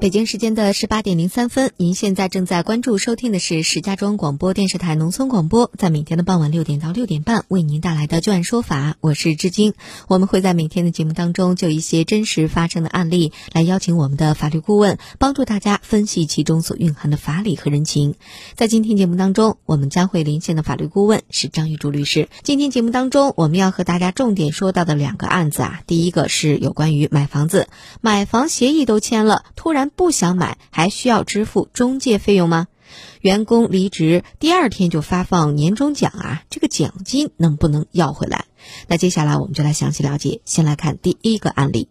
北京时间的十八点零三分，您现在正在关注收听的是石家庄广播电视台农村广播，在每天的傍晚六点到六点半为您带来的《就案说法》，我是志晶。我们会在每天的节目当中就一些真实发生的案例来邀请我们的法律顾问，帮助大家分析其中所蕴含的法理和人情。在今天节目当中，我们将会连线的法律顾问是张玉柱律师。今天节目当中，我们要和大家重点说到的两个案子啊，第一个是有关于买房子，买房协议都签了，突然。不想买，还需要支付中介费用吗？员工离职第二天就发放年终奖啊，这个奖金能不能要回来？那接下来我们就来详细了解。先来看第一个案例，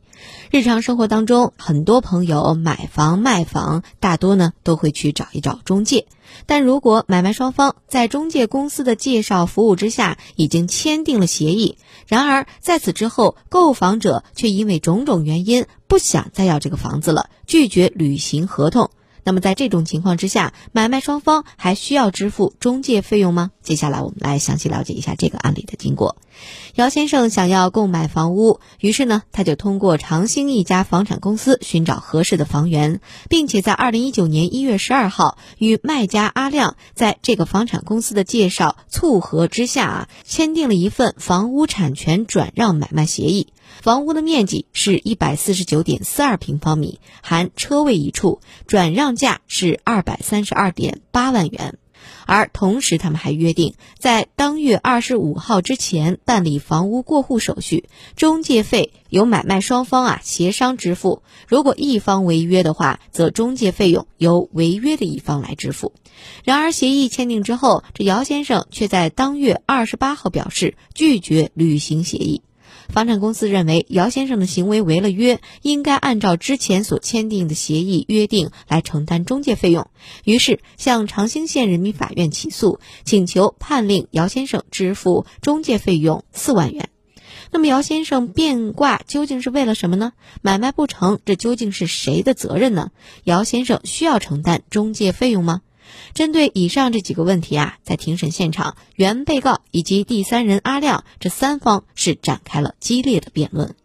日常生活当中，很多朋友买房卖房，大多呢都会去找一找中介。但如果买卖双方在中介公司的介绍服务之下已经签订了协议，然而在此之后，购房者却因为种种原因不想再要这个房子了，拒绝履行合同。那么在这种情况之下，买卖双方还需要支付中介费用吗？接下来我们来详细了解一下这个案例的经过。姚先生想要购买房屋，于是呢，他就通过长兴一家房产公司寻找合适的房源，并且在二零一九年一月十二号与卖家阿亮在这个房产公司的介绍促合之下啊，签订了一份房屋产权转让买卖协议。房屋的面积是一百四十九点四二平方米，含车位一处，转让价是二百三十二点八万元。而同时，他们还约定在当月二十五号之前办理房屋过户手续，中介费由买卖双方啊协商支付。如果一方违约的话，则中介费用由违约的一方来支付。然而，协议签订之后，这姚先生却在当月二十八号表示拒绝履行协议。房产公司认为姚先生的行为违了约，应该按照之前所签订的协议约定来承担中介费用，于是向长兴县人民法院起诉，请求判令姚先生支付中介费用四万元。那么姚先生变卦究竟是为了什么呢？买卖不成，这究竟是谁的责任呢？姚先生需要承担中介费用吗？针对以上这几个问题啊，在庭审现场，原被告以及第三人阿亮这三方是展开了激烈的辩论。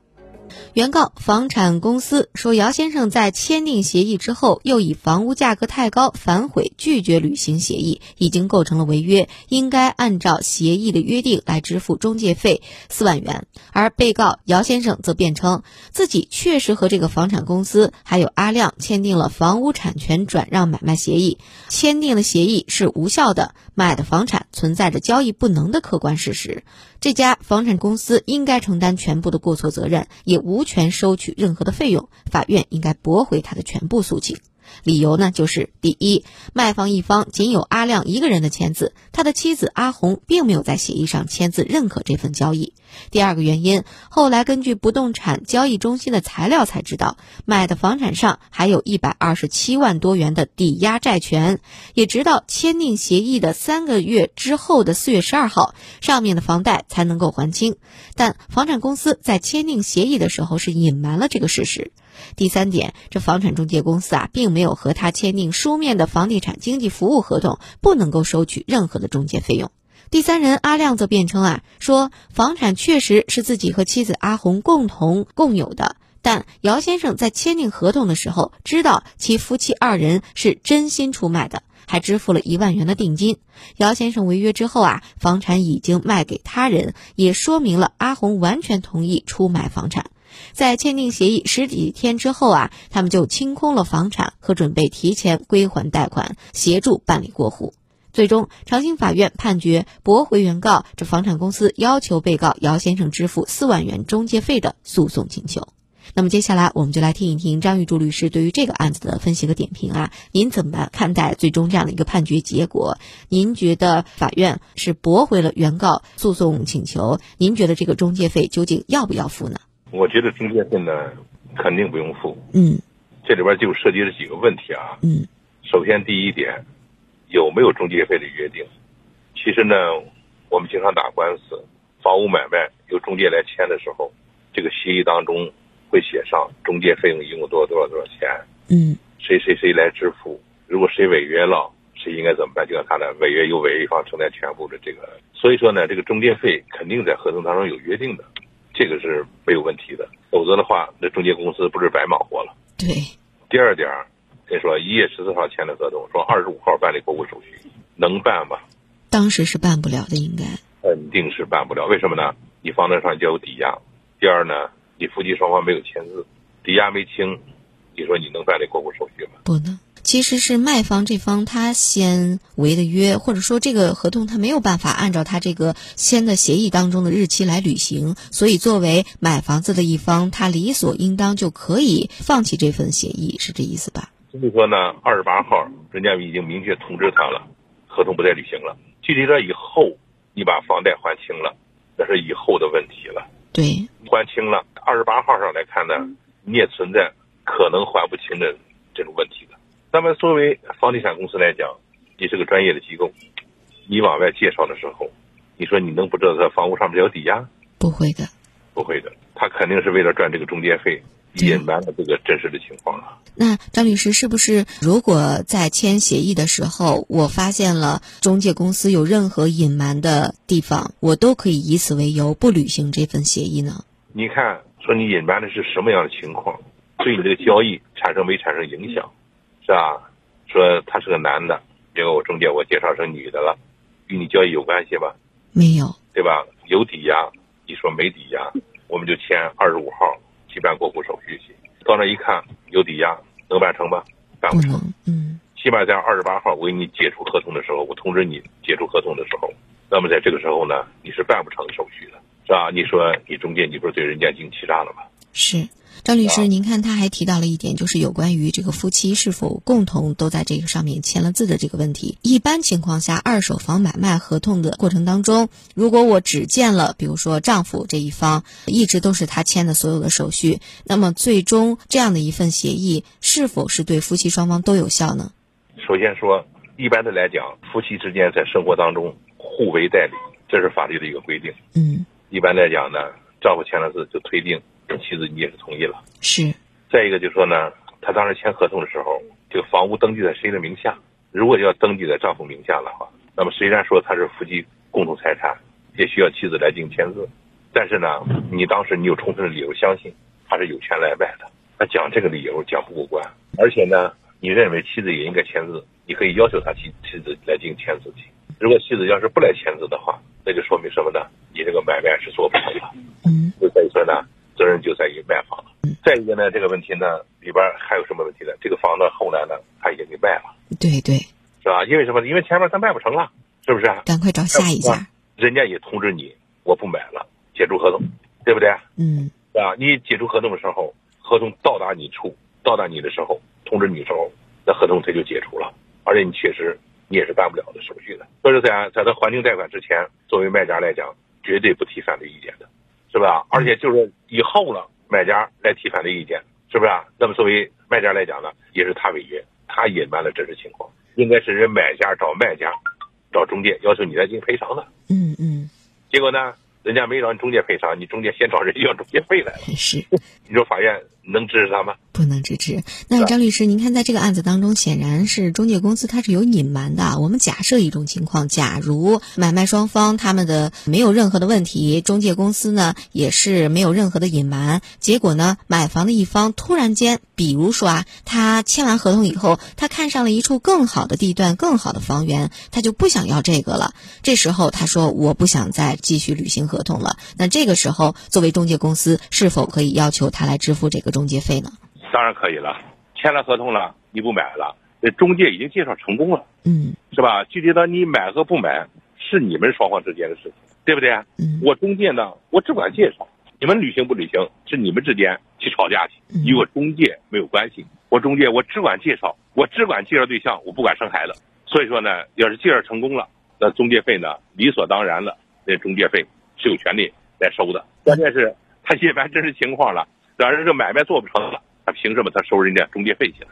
原告房产公司说，姚先生在签订协议之后，又以房屋价格太高反悔，拒绝履行协议，已经构成了违约，应该按照协议的约定来支付中介费四万元。而被告姚先生则辩称，自己确实和这个房产公司还有阿亮签订了房屋产权转让买卖协议，签订的协议是无效的，买的房产存在着交易不能的客观事实。这家房产公司应该承担全部的过错责任，也无。权收取任何的费用，法院应该驳回他的全部诉请。理由呢，就是第一，卖方一方仅有阿亮一个人的签字，他的妻子阿红并没有在协议上签字认可这份交易。第二个原因，后来根据不动产交易中心的材料才知道，买的房产上还有一百二十七万多元的抵押债权，也直到签订协议的三个月之后的四月十二号，上面的房贷才能够还清。但房产公司在签订协议的时候是隐瞒了这个事实。第三点，这房产中介公司啊，并没有和他签订书面的房地产经纪服务合同，不能够收取任何的中介费用。第三人阿亮则辩称啊，说房产确实是自己和妻子阿红共同共有的，但姚先生在签订合同的时候，知道其夫妻二人是真心出卖的，还支付了一万元的定金。姚先生违约之后啊，房产已经卖给他人，也说明了阿红完全同意出卖房产。在签订协议十几天之后啊，他们就清空了房产和准备提前归还贷款，协助办理过户。最终，长兴法院判决驳回原告这房产公司要求被告姚先生支付四万元中介费的诉讼请求。那么接下来，我们就来听一听张玉柱律师对于这个案子的分析和点评啊。您怎么看待最终这样的一个判决结果？您觉得法院是驳回了原告诉讼请求？您觉得这个中介费究竟要不要付呢？我觉得中介费呢，肯定不用付。嗯，这里边就涉及了几个问题啊。嗯，首先第一点，有没有中介费的约定？其实呢，我们经常打官司，房屋买卖由中介来签的时候，这个协议当中会写上中介费用一共多少多少多少钱。嗯，谁谁谁来支付？如果谁违约了，谁应该怎么办？就让他呢，违约由违约一方承担全部的这个。所以说呢，这个中介费肯定在合同当中有约定的，这个是没有问题的。否则的话，那中介公司不是白忙活了？对。第二点，跟你说一月十四号签的合同，说二十五号办理过户手续，能办吗？当时是办不了的，应该。肯定是办不了，为什么呢？你房子上就有抵押，第二呢，你夫妻双方没有签字，抵押没清，你说你能办理过户手续吗？不能。其实是卖方这方他先违的约，或者说这个合同他没有办法按照他这个签的协议当中的日期来履行，所以作为买房子的一方，他理所应当就可以放弃这份协议，是这意思吧？所以说呢，二十八号人家已经明确通知他了，合同不再履行了。具体到以后你把房贷还清了，那是以后的问题了。对，还清了，二十八号上来看呢，你也存在可能还不清的这种问题的。那么，作为房地产公司来讲，你是个专业的机构，你往外介绍的时候，你说你能不知道他房屋上面有抵押？不会的，不会的，他肯定是为了赚这个中介费，隐瞒了这个真实的情况啊。那张律师，是不是如果在签协议的时候，我发现了中介公司有任何隐瞒的地方，我都可以以此为由不履行这份协议呢？你看，说你隐瞒的是什么样的情况，对你这个交易产生没产生影响？是吧？说他是个男的，结果我中介我介绍成女的了，与你交易有关系吗？没有，对吧？有抵押，你说没抵押，我们就签二十五号去办过户手续去。到那一看有抵押，能办成吗？办不成。嗯。起码在二十八号我给你解除合同的时候，我通知你解除合同的时候，那么在这个时候呢，你是办不成手续的，是吧？你说你中介，你不是对人家进行欺诈了吗？是。张律师，您看他还提到了一点，就是有关于这个夫妻是否共同都在这个上面签了字的这个问题。一般情况下，二手房买卖合同的过程当中，如果我只见了，比如说丈夫这一方一直都是他签的所有的手续，那么最终这样的一份协议是否是对夫妻双方都有效呢？首先说，一般的来讲，夫妻之间在生活当中互为代理，这是法律的一个规定。嗯，一般来讲呢，丈夫签了字就推定。妻子，你也是同意了。是。再一个就是说呢，他当时签合同的时候，这个房屋登记在谁的名下？如果要登记在丈夫名下的话，那么虽然说他是夫妻共同财产，也需要妻子来进行签字，但是呢，你当时你有充分的理由相信他是有权来卖的。他讲这个理由讲不过关，而且呢，你认为妻子也应该签字，你可以要求他妻妻子来进行签字去。如果妻子要是不来签字的话，那就说明什么呢？你这个买卖是做不成的。嗯。所以说呢。责任就在于卖房了。再一个呢，这个问题呢里边还有什么问题呢？这个房子后来呢，他已经给卖了。对对，是吧？因为什么？因为前面他卖不成了，是不是？赶快找下一家。人家也通知你，我不买了，解除合同，对不对？嗯。啊，你解除合同的时候，合同到达你处，到达你的时候，通知你的时候，那合同他就解除了，而且你确实你也是办不了的手续的。所以说，在在他还清贷款之前，作为卖家来讲，绝对不提反对意见的。是吧？而且就是以后了，买家来提反对意见，是不是？那么作为卖家来讲呢，也是他违约，他隐瞒了真实情况，应该是人买家找卖家，找中介要求你来进行赔偿的。嗯嗯。结果呢，人家没找你中介赔偿，你中介先找人要中介费来了。是。你说法院？能支持他吗？不能支持。那张律师，您看，在这个案子当中，显然是中介公司它是有隐瞒的。我们假设一种情况，假如买卖双方他们的没有任何的问题，中介公司呢也是没有任何的隐瞒。结果呢，买房的一方突然间，比如说啊，他签完合同以后，他看上了一处更好的地段、更好的房源，他就不想要这个了。这时候他说：“我不想再继续履行合同了。”那这个时候，作为中介公司，是否可以要求他来支付这个？中介费呢？当然可以了，签了合同了，你不买了，这中介已经介绍成功了，嗯，是吧？具体到你买和不买，是你们双方之间的事情，对不对？嗯，我中介呢，我只管介绍，你们履行不履行是你们之间去吵架去，与我中介没有关系。我中介我只管介绍，我只管介绍对象，我不管生孩子。所以说呢，要是介绍成功了，那中介费呢，理所当然了，那中介费是有权利来收的。关键是他一般真实情况了。让人这买卖做不成了，他凭什么他收人家中介费去了？